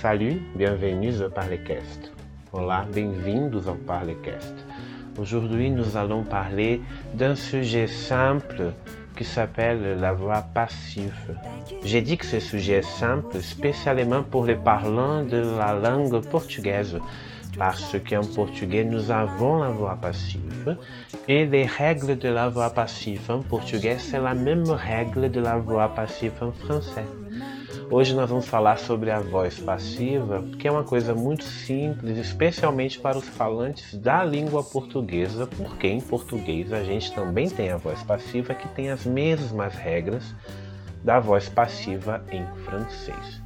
Salut, bienvenue au Parlecast. Olá, bem-vindos ao Parlecast. Aujourd'hui, nous allons parler d'un sujet simple qui s'appelle la voix passive. J'ai dit que ce sujet est simple spécialement pour les parlants de la langue portugaise, parce qu'en portugais, nous avons la voix passive et les règles de la voix passive en portugais, c'est la même règle de la voix passive en français. Hoje nós vamos falar sobre a voz passiva, que é uma coisa muito simples, especialmente para os falantes da língua portuguesa, porque em português a gente também tem a voz passiva que tem as mesmas regras da voz passiva em francês.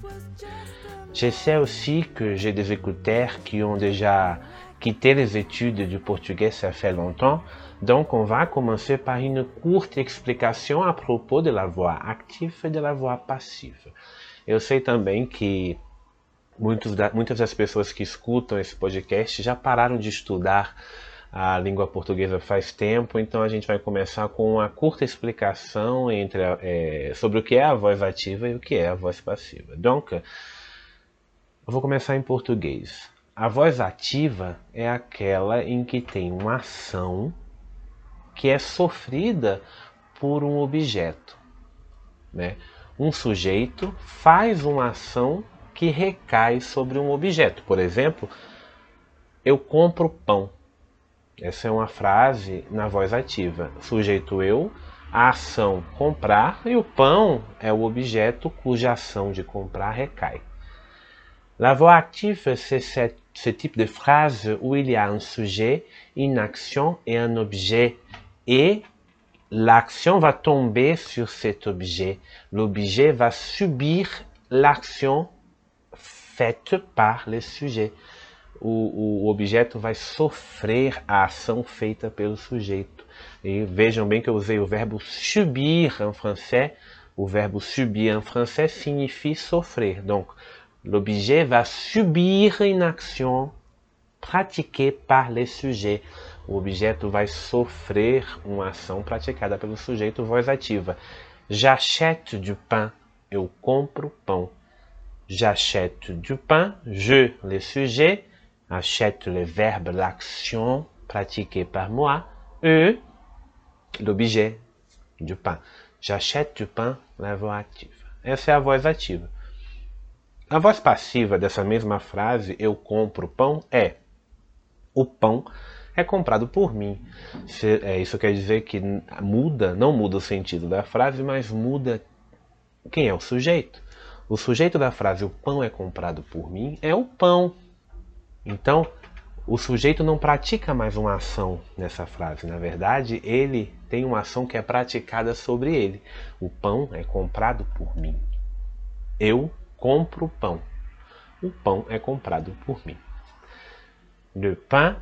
Je sais aussi que j'ai des écouteurs qui ont déjà quitté les études du portugais ça fait longtemps, donc on va commencer par une courte explication à propos de la voix active et de la voix passive. Eu sei também que da, muitas das pessoas que escutam esse podcast já pararam de estudar a língua portuguesa faz tempo, então a gente vai começar com uma curta explicação entre a, é, sobre o que é a voz ativa e o que é a voz passiva. Donc, eu vou começar em português. A voz ativa é aquela em que tem uma ação que é sofrida por um objeto. Né? Um sujeito faz uma ação que recai sobre um objeto. Por exemplo, eu compro pão. Essa é uma frase na voz ativa. Sujeito eu, a ação comprar e o pão é o objeto cuja ação de comprar recai. La voix active, c'est ce type de phrase où il y a un sujet, une action et un objet. Et l'action va tomber sur cet objet. L'objet va subir l'action faite par le sujet. O, o, objeto vai sofrer a ação feita pelo sujeito. E vejam bem que eu usei o verbo subir em francês. O verbo subir em francês signifie sofrer. Donc, l'objet va subir une action pratiquée par le sujet o objeto vai sofrer uma ação praticada pelo sujeito voz ativa. J'achète du pain, eu compro pão. J'achète du pain, je, le sujet, achète le verbe, l'action pratiquée par moi, e, l'objet du pain. J'achète du pain, la voix ativa. Essa é a voz ativa. A voz passiva dessa mesma frase, eu compro pão, é o pão é comprado por mim. É, isso quer dizer que muda, não muda o sentido da frase, mas muda quem é o sujeito. O sujeito da frase o pão é comprado por mim é o pão. Então, o sujeito não pratica mais uma ação nessa frase. Na verdade, ele tem uma ação que é praticada sobre ele. O pão é comprado por mim. Eu compro pão. O pão é comprado por mim. Le pain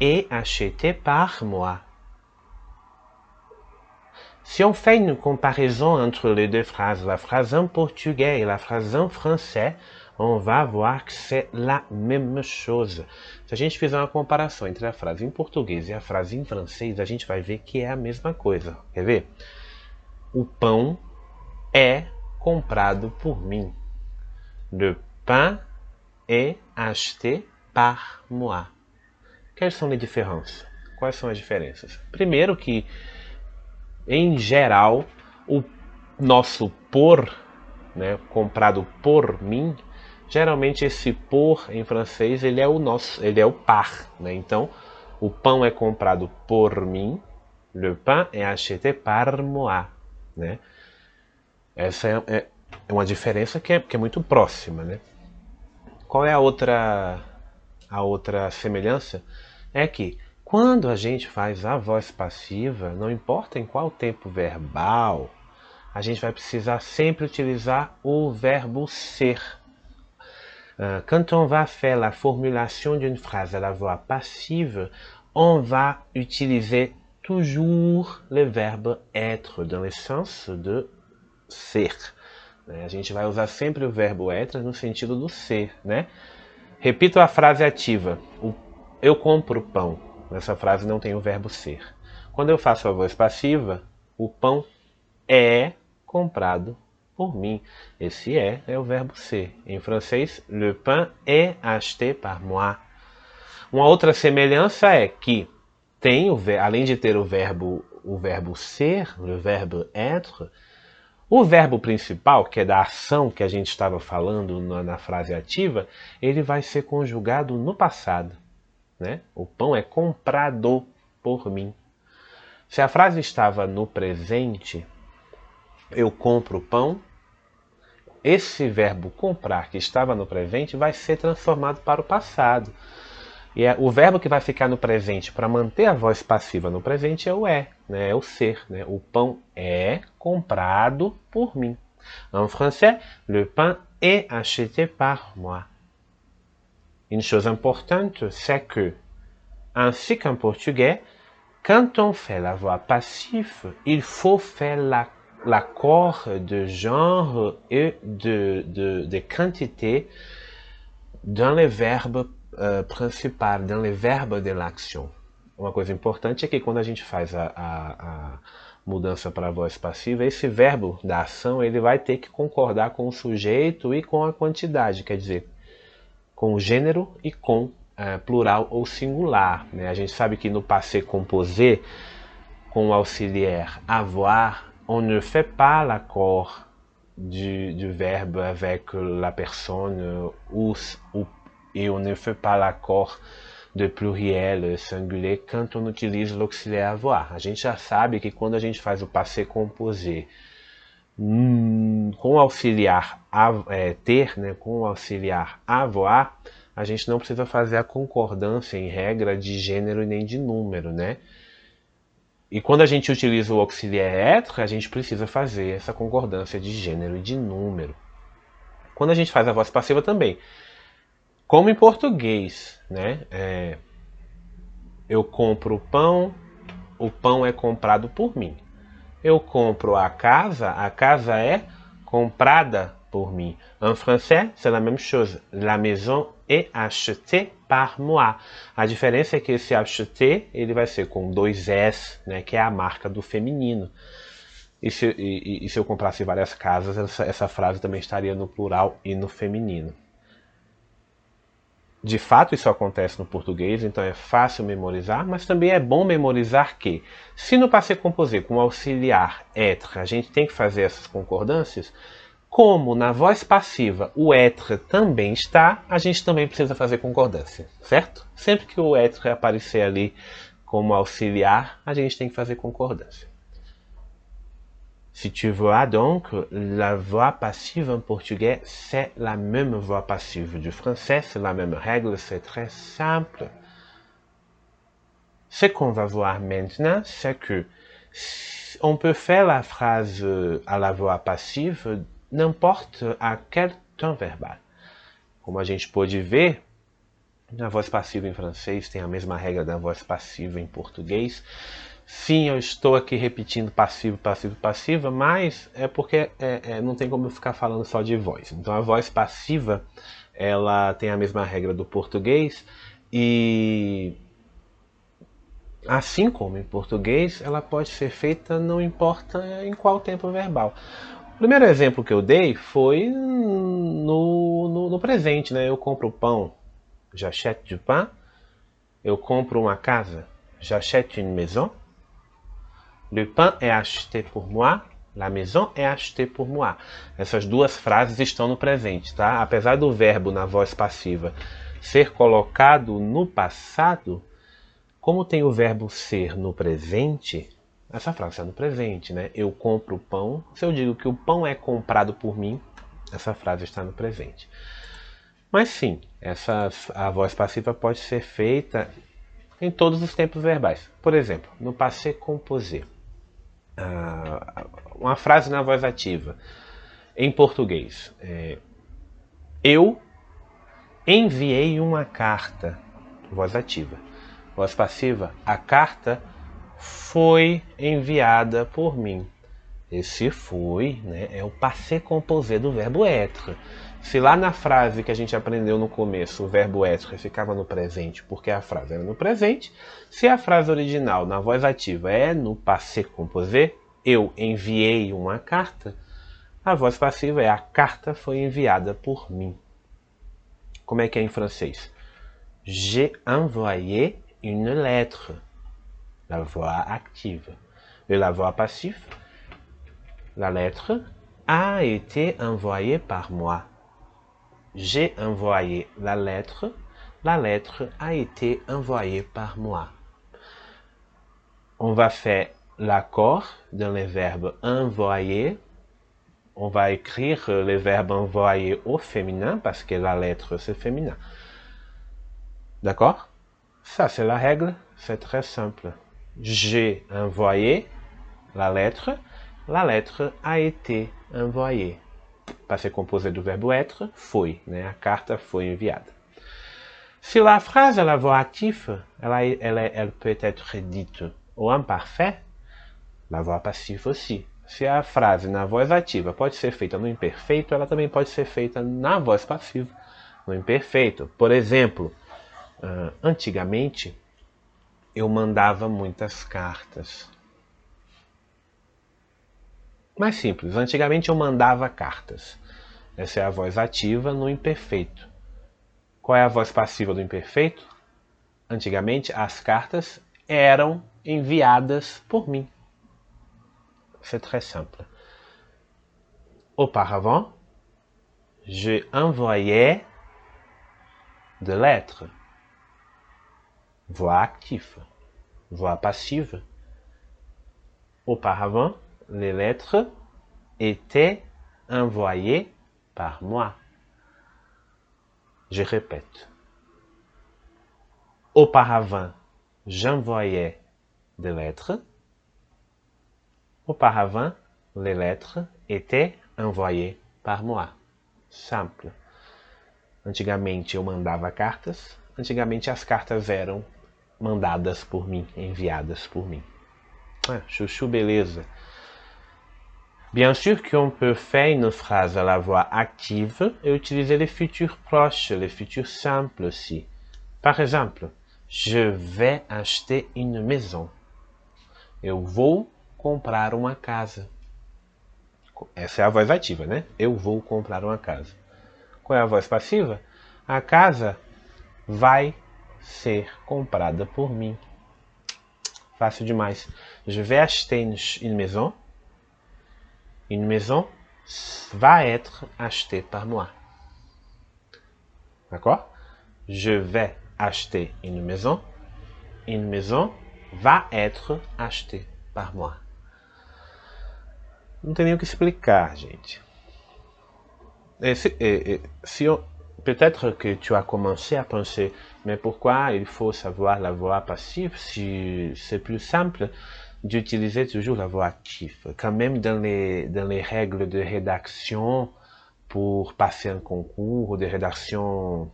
est acheté par moi. Si on fait une comparaison entre les deux phrases, la phrase en portugais et la phrase en français, on va voir que c'est la même chose. Se a gente fizer uma comparação entre a frase em português e a frase em francês, a gente vai ver que é a mesma coisa. Quer ver? O pão é comprado por mim. Le pain est acheté par moi. Quais são as diferenças? Quais são as diferenças? Primeiro que, em geral, o nosso por, né, comprado por mim, geralmente esse por em francês ele é o nosso, ele é o par, né? Então, o pão é comprado por mim, le pain est acheté par moi, né? Essa é, é, é uma diferença que é, que é muito próxima, né? Qual é a outra a outra semelhança? É que quando a gente faz a voz passiva, não importa em qual tempo verbal, a gente vai precisar sempre utilizar o verbo ser. Uh, quand on va faire la formulation d'une phrase à la voix passive, on va utiliser toujours le verbe être dans le sens de ser. Né? A gente vai usar sempre o verbo être no sentido do ser, né? Repito a frase ativa. O eu compro pão. Nessa frase não tem o verbo ser. Quando eu faço a voz passiva, o pão é comprado por mim. Esse é é o verbo ser. Em francês, le pain est acheté par moi. Uma outra semelhança é que tem o, além de ter o verbo o verbo ser, o verbo être, o verbo principal, que é da ação que a gente estava falando na, na frase ativa, ele vai ser conjugado no passado. Né? O pão é comprado por mim. Se a frase estava no presente, eu compro pão, esse verbo comprar que estava no presente vai ser transformado para o passado. E é, o verbo que vai ficar no presente para manter a voz passiva no presente é o é, né? é o ser. Né? O pão é comprado por mim. En français, le pain est acheté par moi. Une chose importante, c'est que, ainsi qu'en portugais, quand on fait la voix passive, il faut faire l'accord la, de genre et de, de, de quantité dans les verbes uh, principal, dans les verbes de l'action. Uma coisa importante é que quando a gente faz a, a, a mudança para a voz passiva, esse verbo da ação ele vai ter que concordar com o sujeito e com a quantidade, quer dizer, com o gênero e com uh, plural ou singular. Né? A gente sabe que no passé composé, com o auxiliar avoir, on ne fait pas l'accord du, du verbe avec la personne ou, ou et on ne fait pas l'accord de pluriel singulier quand on utilise l'auxiliaire avoir. A gente já sabe que quando a gente faz o passé composé hum, com o auxiliar é, ter, né, com o auxiliar avoir, a gente não precisa fazer a concordância em regra de gênero e nem de número, né? E quando a gente utiliza o auxiliar être, a gente precisa fazer essa concordância de gênero e de número. Quando a gente faz a voz passiva também, como em português, né? É, eu compro o pão, o pão é comprado por mim. Eu compro a casa, a casa é comprada por mim. En français, c'est la même chose. La maison est achetée par moi. A diferença é que esse acheter ele vai ser com dois S, né, que é a marca do feminino. E se, e, e se eu comprasse várias casas, essa, essa frase também estaria no plural e no feminino. De fato, isso acontece no português, então é fácil memorizar, mas também é bom memorizar que, se no passé composé com auxiliar être a gente tem que fazer essas concordâncias, como na voz passiva o être também está, a gente também precisa fazer concordância, certo? Sempre que o être aparecer ali como auxiliar, a gente tem que fazer concordância. Si tu vois donc, la voix passive en portugais, c'est la même voix passive du français, c'est la même règle, c'est très simple. Ce qu'on va voir maintenant, c'est que on peut faire la phrase à la voix passive n'importe à quel temps verbal. Como a gente pode ver, a voz passiva em francês tem a mesma regra da voz passiva em português. Sim, eu estou aqui repetindo passivo, passivo, passiva, mas é porque é, é, não tem como eu ficar falando só de voz. Então a voz passiva ela tem a mesma regra do português e assim como em português, ela pode ser feita não importa em qual tempo verbal. O primeiro exemplo que eu dei foi no, no, no presente, né? Eu compro pão, j'achète du pain. Eu compro uma casa, j'achète une maison. Le pain est acheté pour moi. La maison est achetée pour moi. Essas duas frases estão no presente, tá? Apesar do verbo na voz passiva ser colocado no passado, como tem o verbo ser no presente, essa frase está no presente, né? Eu compro o pão. Se eu digo que o pão é comprado por mim, essa frase está no presente. Mas sim, essa, a voz passiva pode ser feita em todos os tempos verbais. Por exemplo, no passé composé uma frase na voz ativa em português. É, eu enviei uma carta, voz ativa. Voz passiva, a carta foi enviada por mim. Esse foi né, é o passé composé do verbo être. Se lá na frase que a gente aprendeu no começo o verbo être ficava no presente porque a frase era no presente, se a frase original na voz ativa é no passé composé, eu enviei uma carta, A voz passiva é a carta foi enviada por mim. Como é que é em francês? J'ai envoyé une lettre. La voix active. Et la voix passive, la lettre a été envoyée par moi. J'ai envoyé la lettre. La lettre a été envoyée par moi. On va faire l'accord dans les verbes envoyer. On va écrire les verbes envoyer au féminin parce que la lettre c'est féminin. D'accord? Ça c'est la règle, c'est très simple. J'ai envoyé la lettre. La lettre a été envoyée. Para ser composé do verbo être, foi, né? A carta foi enviada. Se la phrase la voix active, ela, elle peut être dite ou imparfait, la voix passive aussi. Se a frase na voz ativa pode ser feita no imperfeito, ela também pode ser feita na voz passiva, no imperfeito. Por exemplo, uh, antigamente eu mandava muitas cartas. Mais simples, antigamente eu mandava cartas. Essa é a voz ativa no imperfeito. Qual é a voz passiva do imperfeito? Antigamente as cartas eram enviadas por mim. C'est très simple. Auparavant, je envoyais de lettres. Voix active, voix passive. Auparavant, les lettres étaient envoyées par moi. Je répète. Auparavant, j'envoyais des lettres. Auparavant, les lettres étaient envoyées par moi. Simple. Antigamente eu mandava cartas. Antigamente as cartas eram mandadas por mim, enviadas por mim. Ah, chuchu, beleza. Bien sûr qu'on peut faire une phrase à la voix active et utiliser les futurs proches, les futurs simples aussi. Par exemple, je vais acheter une maison. Eu vou comprar uma casa. Essa é a voz ativa, né? Eu vou comprar uma casa. Qual é a voz passiva? A casa vai ser comprada por mim. Fácil demais. Je vais acheter une maison. Une maison va être achetée par moi. D'accord? Je vais acheter une maison. Une maison va être achetée par moi. Não tem nem o que gente. Peut-être que tu as commencé à penser, mais pourquoi il faut savoir la voix passive si c'est plus simple d'utiliser toujours la voix active. Quand même dans les, dans les règles de rédaction pour passer un concours ou de rédaction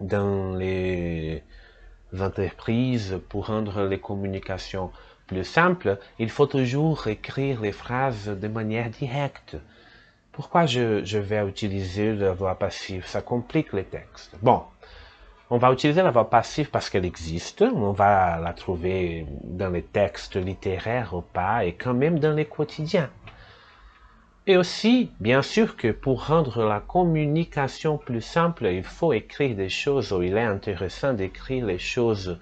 dans les entreprises pour rendre les communications plus simples, il faut toujours écrire les phrases de manière directe. Pourquoi je, je vais utiliser la voix passive? Ça complique les textes. Bon, on va utiliser la voix passive parce qu'elle existe, on va la trouver dans les textes littéraires ou pas, et quand même dans les quotidiens. Et aussi, bien sûr que pour rendre la communication plus simple, il faut écrire des choses, ou il est intéressant d'écrire les choses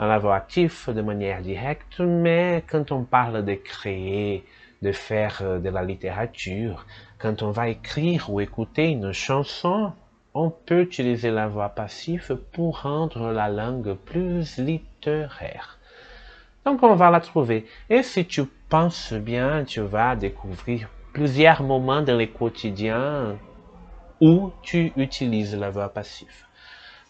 à la voix active de manière directe, mais quand on parle de créer, de faire euh, de la littérature, quand on va écrire ou écouter une chanson, on peut utiliser la voix passive pour rendre la langue plus littéraire. Donc on va la trouver. Et si tu penses bien, tu vas découvrir plusieurs moments dans le quotidien où tu utilises la voix passiva.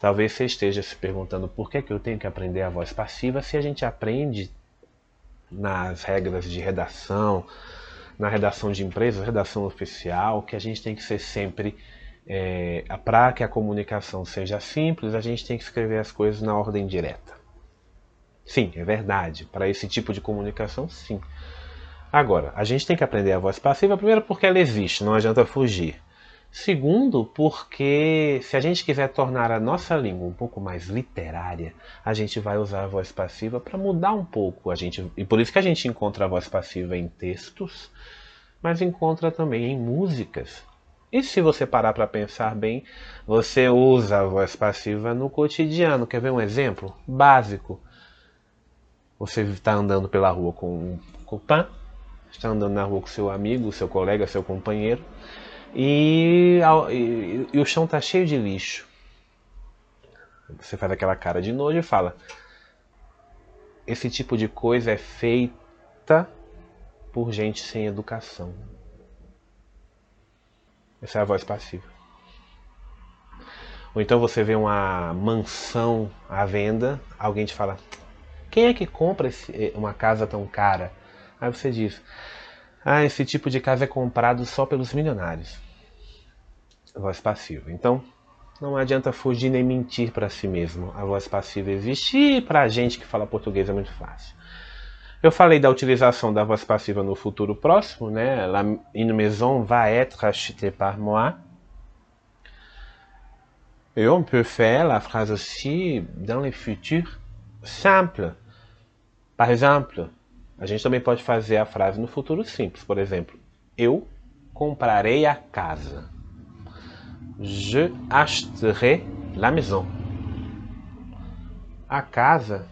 Talvez você esteja se perguntando por que, que eu tenho que aprender a voz passiva se a gente aprende nas regras de redação, na redação de empresas, redação oficial, que a gente tem que ser sempre, é, para que a comunicação seja simples, a gente tem que escrever as coisas na ordem direta. Sim, é verdade. Para esse tipo de comunicação, sim. Agora, a gente tem que aprender a voz passiva, primeiro porque ela existe, não adianta fugir. Segundo, porque se a gente quiser tornar a nossa língua um pouco mais literária, a gente vai usar a voz passiva para mudar um pouco a gente. E por isso que a gente encontra a voz passiva em textos, mas encontra também em músicas. E se você parar para pensar bem, você usa a voz passiva no cotidiano. Quer ver um exemplo básico? Você está andando pela rua com o pan, está andando na rua com seu amigo, seu colega, seu companheiro, e, e, e o chão está cheio de lixo. Você faz aquela cara de nojo e fala: esse tipo de coisa é feita por gente sem educação. Essa é a voz passiva. Ou então você vê uma mansão à venda, alguém te fala: quem é que compra esse, eh, uma casa tão cara? Aí você diz: ah, esse tipo de casa é comprado só pelos milionários. Voz passiva. Então, não adianta fugir nem mentir para si mesmo. A voz passiva existe e para a gente que fala português é muito fácil. Eu falei da utilização da voz passiva no futuro próximo, né? La, une maison va être achetée par moi. Et on peut faire la phrase aussi dans le futur simple. Par exemple, a gente também pode fazer a frase no futuro simples. Por exemplo, eu comprarei a casa. Je achèterai la maison. A casa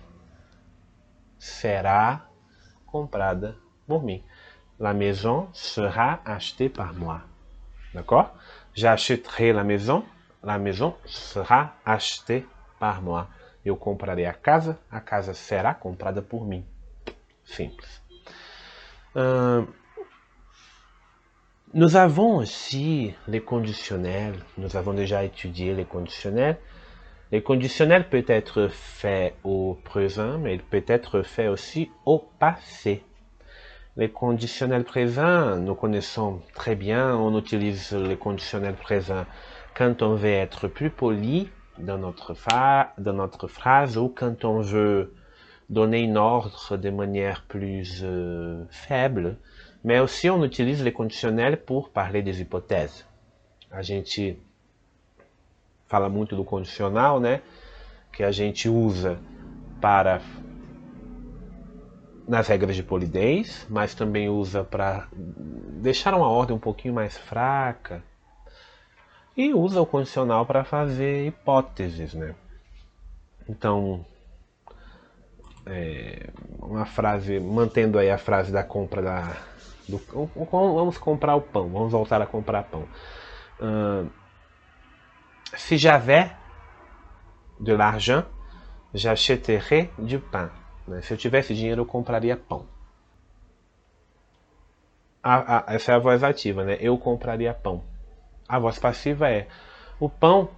será comprada por mim. La maison sera achetée par moi. D'accord? J'achèterai la maison. La maison sera achetée par moi. Eu comprarei a casa. A casa será comprada por mim. Simples. Euh, nous avons aussi les conditionnels. Nous avons déjà étudié les conditionnels. Les conditionnels peut être fait au présent, mais il peut être fait aussi au passé. Les conditionnels présents, nous connaissons très bien, on utilise les conditionnels présents quand on veut être plus poli dans notre, dans notre phrase ou quand on veut donner une ordre de manière plus euh, faible, mais aussi on utilise les conditionnels pour parler des hypothèses. Fala muito do condicional, né? Que a gente usa para nas regras de polidez, mas também usa para deixar uma ordem um pouquinho mais fraca. E usa o condicional para fazer hipóteses, né? Então, é, uma frase, mantendo aí a frase da compra da. Do, vamos comprar o pão, vamos voltar a comprar pão. Uh, Si j'avais de l'argent, j'achèterais du pain. Se eu tivesse dinheiro, eu compraria pão. Essa é a voz ativa, né? Eu compraria pão. A voz passiva é: o pão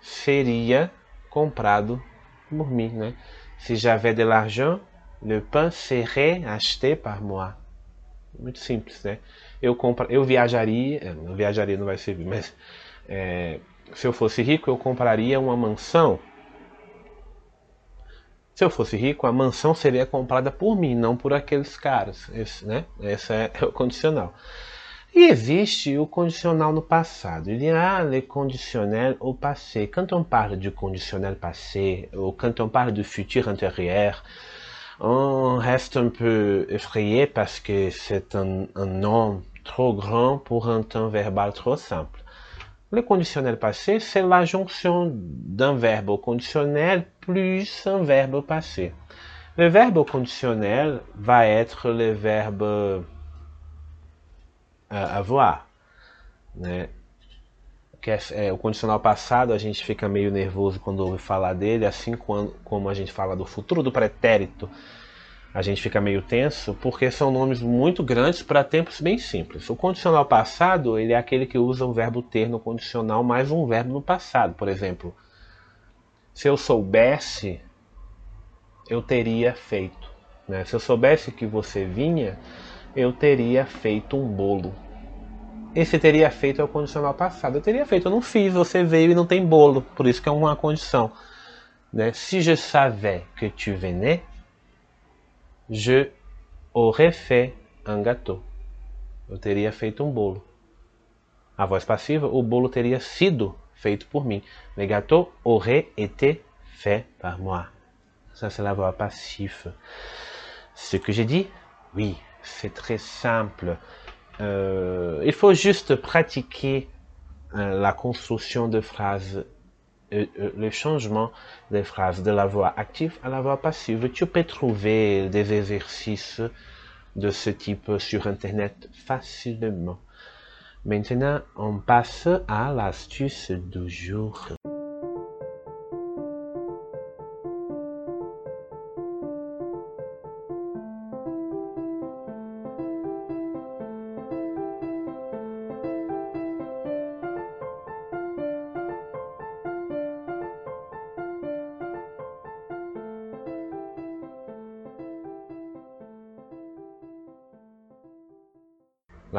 seria comprado por mim, né? Se j'avais de l'argent, le pain serait acheté par moi. Muito simples, né? Eu compra, eu viajaria, não viajaria não vai servir, mas é, se eu fosse rico, eu compraria uma mansão. Se eu fosse rico, a mansão seria comprada por mim, não por aqueles caras. Esse, né? Esse é, o condicional. E existe o condicional no passado. Il y a le conditionnel au passé. Quand on parle du conditionnel passé, ou quand on parle du futur antérieur, on reste un peu effrayé parce que c'est un, un nom trop grand pour un temps verbal trop simple. Le conditionnel passé, c'est la jonction d'un verbe conditionnel plus un verbe passé. Le verbe conditionnel va être le verbe euh, avoir. Né? Que é, é, o condicional passado, a gente fica meio nervoso quando ouve falar dele, assim quando, como a gente fala do futuro do pretérito a gente fica meio tenso porque são nomes muito grandes para tempos bem simples. O condicional passado ele é aquele que usa o verbo ter no condicional mais um verbo no passado. Por exemplo, se eu soubesse, eu teria feito. Né? Se eu soubesse que você vinha, eu teria feito um bolo. Esse teria feito é o condicional passado. Eu teria feito, eu não fiz, você veio e não tem bolo. Por isso que é uma condição. Né? Je savais que tu venais, Je aurais fait un gâteau. Eu teria feito um bolo. A voz passiva, o bolo teria sido feito por mim. Le gâteau aurait été fait par moi. Ça, c'est la voix passive. Ce que j'ai dit, oui, c'est très simple. euh, il faut juste pratiquer euh, la construction de phrases, le changement des phrases de la voix active à la voix passive. Tu peux trouver des exercices de ce type sur Internet facilement. Maintenant, on passe à l'astuce du jour.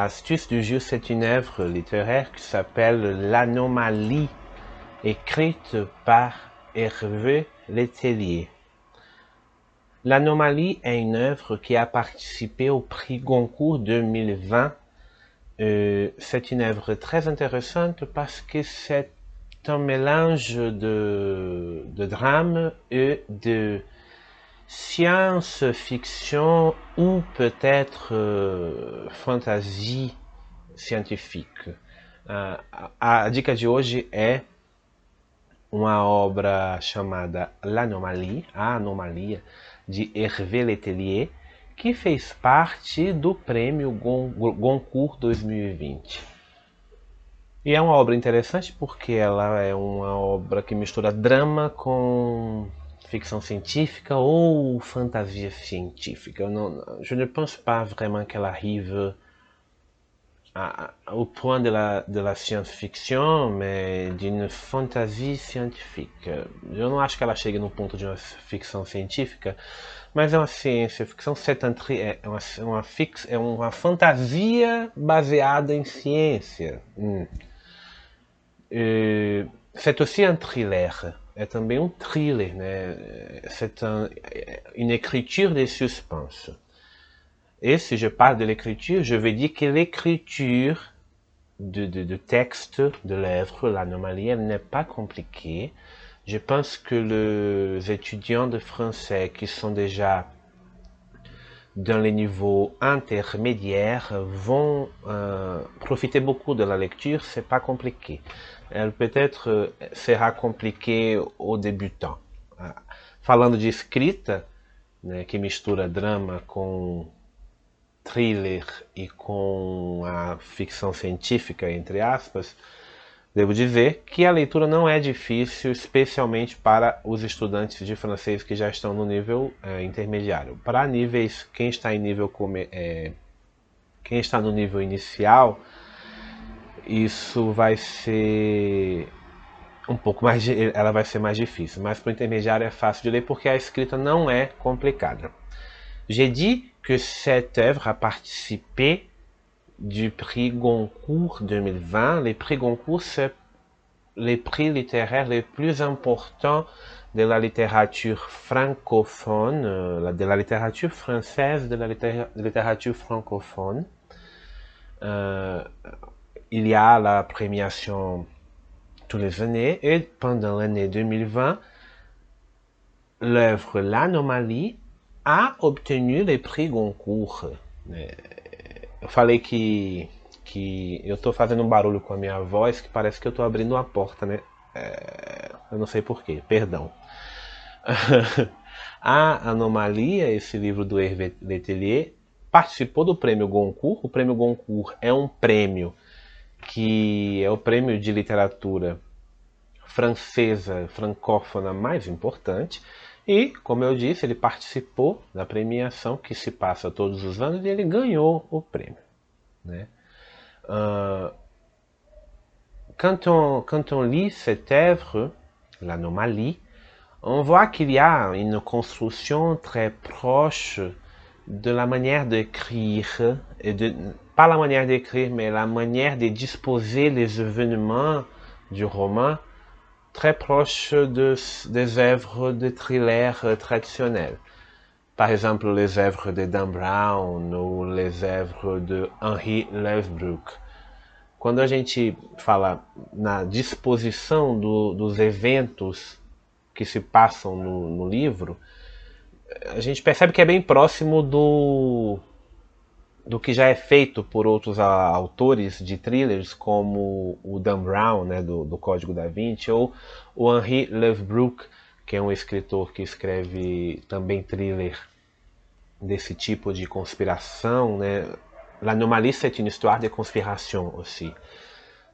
L'astuce du jour, c'est une œuvre littéraire qui s'appelle L'Anomalie, écrite par Hervé Letellier. L'Anomalie est une œuvre qui a participé au prix Goncourt 2020. Euh, c'est une œuvre très intéressante parce que c'est un mélange de, de drame et de science-fiction ou peut-être uh, fantasia científica. Uh, a, a dica de hoje é uma obra chamada L'Anomalie, A Anomalia, de Hervé Letellier, que fez parte do prêmio Goncourt 2020. E é uma obra interessante porque ela é uma obra que mistura drama com ficção científica ou fantasia scientifique. je ne pense pas vraiment qu'elle arrive à, au point de la, de la science-fiction, mais d'une fantasia scientifique. Eu não acho que ela chegue no ponto de uma ficção científica, mas é uma ciência-ficção, é uma, uma, fix, é uma fantasia baseada em ciência. Hum. C'est aussi un thriller é também um thriller? C'est un, une écriture de suspense. Et si je parle de l'écriture, je veux dire que l'écriture de, texte de l'œuvre, l'anomalie, elle n'est pas compliquée. Je pense que les étudiants de français qui sont déjà dans les niveaux intermédiaires vont euh, profiter beaucoup de la lecture, c'est pas compliqué. Elle peut-être euh, sera compliquée aux débutants. Ah, falando de escrita, né, que mistura drama com thriller e com a ficção científica, entre aspas, Devo dizer que a leitura não é difícil, especialmente para os estudantes de francês que já estão no nível é, intermediário. Para níveis, quem está em nível é, quem está no nível inicial, isso vai ser um pouco mais, ela vai ser mais difícil. Mas para o intermediário é fácil de ler porque a escrita não. J'ai dit que cette œuvre a participé du prix Goncourt 2020. Les prix Goncourt, c'est les prix littéraires les plus importants de la littérature francophone, euh, de la littérature française, de la littérature francophone. Euh, il y a la premiation tous les années et pendant l'année 2020, l'œuvre L'Anomalie a obtenu les prix Goncourt. Eu falei que, que eu estou fazendo um barulho com a minha voz que parece que eu estou abrindo uma porta, né? É, eu não sei porquê, perdão. a Anomalia, esse livro do Hervé Letellier, participou do prêmio Goncourt. O prêmio Goncourt é um prêmio que é o prêmio de literatura francesa, francófona mais importante. E, como eu disse, ele participou da premiação que se passa todos os anos e ele ganhou o prêmio. Né? Uh, quand, on, quand on lit cette œuvre, l'anomalie, on voit qu'il y a une construction très proche de la manière d'écrire, et de, pas la manière d'écrire, mais la manière de disposer les événements du roman très proche de, des œuvres de thriller euh, traditionnels. Par exemple, les œuvres de Dan Brown ou les œuvres de Henri Levbrook. Quando a gente fala na disposição do, dos eventos que se passam no, no livro, a gente percebe que é bem próximo do do que já é feito por outros autores de thrillers, como o Dan Brown, né, do, do Código da Vinci, ou o Henri Levbrook, que é um escritor que escreve também thriller desse tipo de conspiração. Né? L'Anomalie, c'est une histoire de conspiration aussi.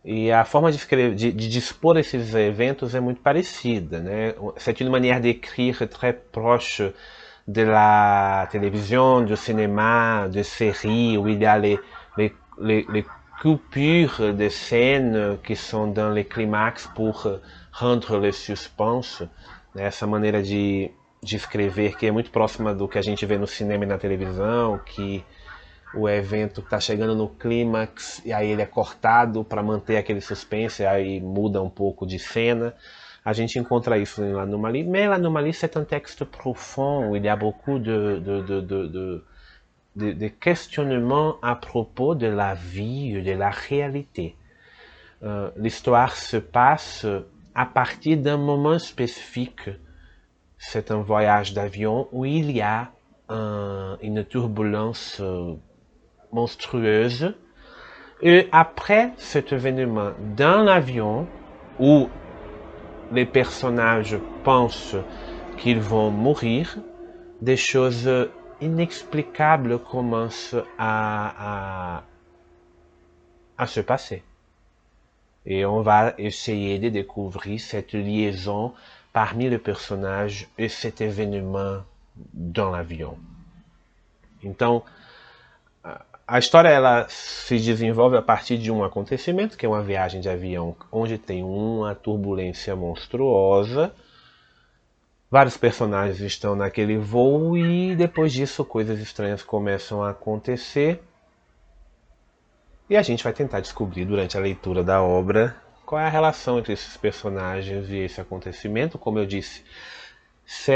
E a forma de, escrever, de, de, dispor esses eventos é muito parecida. Né? C'est une manière d'écrire très proche de la télévision, du cinéma, de séries, où il y a les, les, les, les coupures de scènes qui sont dans les climax pour rendre le suspense. Essa maneira de, de escrever que é muito próxima do que a gente vê no cinema e na televisão, que o evento está chegando no clímax e aí ele é cortado para manter aquele suspense, aí muda um pouco de cena. A gente encontra isso em L'Anomalie, mais L'Anomalie c'est un texte profond où il y a beaucoup de, de, de, de, de, de questionnements à propos de la vie, de la réalité. Euh, L'histoire se passe à partir d'un moment spécifique. C'est un voyage d'avion où il y a un, une turbulence monstrueuse. Et après cet événement dans l'avion, où les personnages pensent qu'ils vont mourir, des choses inexplicables commencent à, à, se passer. Et on va essayer de découvrir cette liaison parmi les personnages et cet événement dans l'avion. A história ela se desenvolve a partir de um acontecimento, que é uma viagem de avião onde tem uma turbulência monstruosa. Vários personagens estão naquele voo e depois disso coisas estranhas começam a acontecer. E a gente vai tentar descobrir durante a leitura da obra qual é a relação entre esses personagens e esse acontecimento. Como eu disse,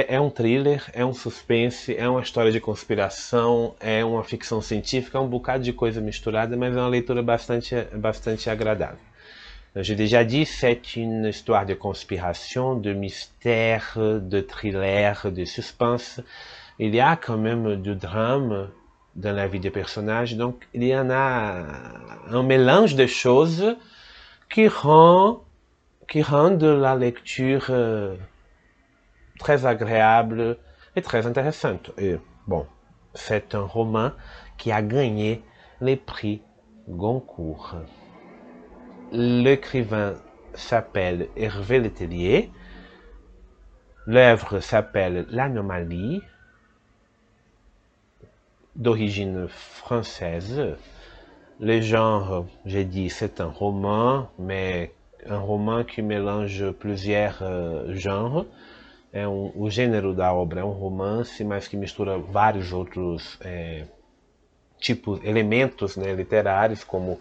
é um thriller, é um suspense, é uma história de conspiração, é uma ficção científica, é um bocado de coisa misturada, mas é uma leitura bastante, bastante agradável. Je l'ai déjà dit, c'est une histoire de conspiration, de mystère, de thriller, de suspense. Il y a quand même du drame dans la vie des personnages, donc il y en a un mélange de choses qui rend, qui rendent la lecture euh, très agréable et très intéressante. Et bon, c'est un roman qui a gagné les prix Goncourt. L'écrivain s'appelle Hervé Letellier. L'œuvre s'appelle L'Anomalie, d'origine française. Le genre, j'ai dit, c'est un roman, mais un roman qui mélange plusieurs euh, genres. É um, o gênero da obra é um romance, mas que mistura vários outros é, tipos, elementos né, literários, como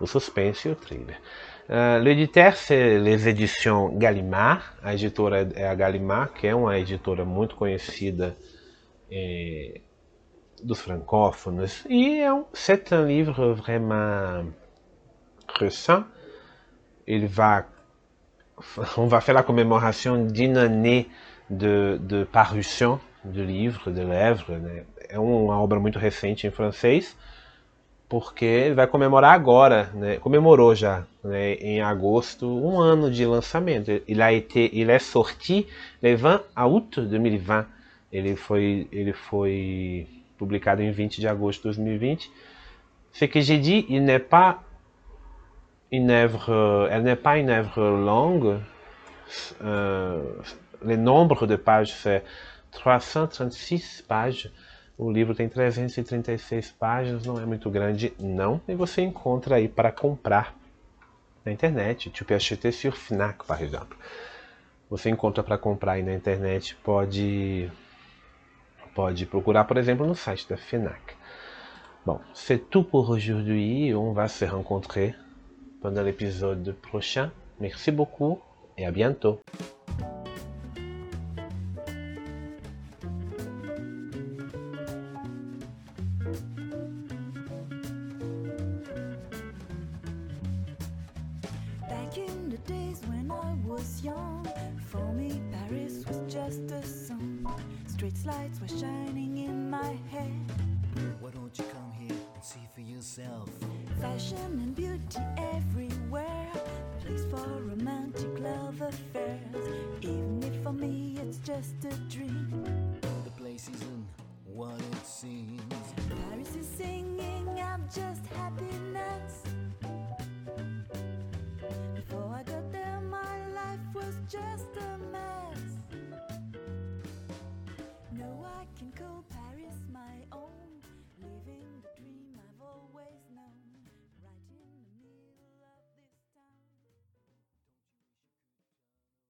o suspense e o thriller. Uh, L'éditeur, c'est les éditions Gallimard. A editora é a Gallimard, que é uma editora muito conhecida é, dos francófonos. E é um, c'est un livre vraiment récent. Il va on va faire la commémoration d'une année de, de parution do livro, de l'œuvre. Né? É uma obra muito recente em francês, porque vai comemorar agora, né? comemorou já né? em agosto, um ano de lançamento. Ele, a été, il est sorti le 20 août 2020. Ele foi, ele foi publicado em 20 de agosto de 2020. Ce que j'ai dit, il n'est pas une œuvre, elle n'est pas une œuvre longue. Euh, le nombre de pages c'est 336 pages. O livro tem 336 páginas, não é muito grande, não. E você encontra aí para comprar na internet. Peux acheter sur Fnac, par exemple. Você encontra para comprar aí na internet, pode, pode procurar, por exemplo, no site da Fnac. Bon, c'est tout pour aujourd'hui. On va se rencontrer pendant l'épisode prochain. Merci beaucoup et à bientôt. Back in the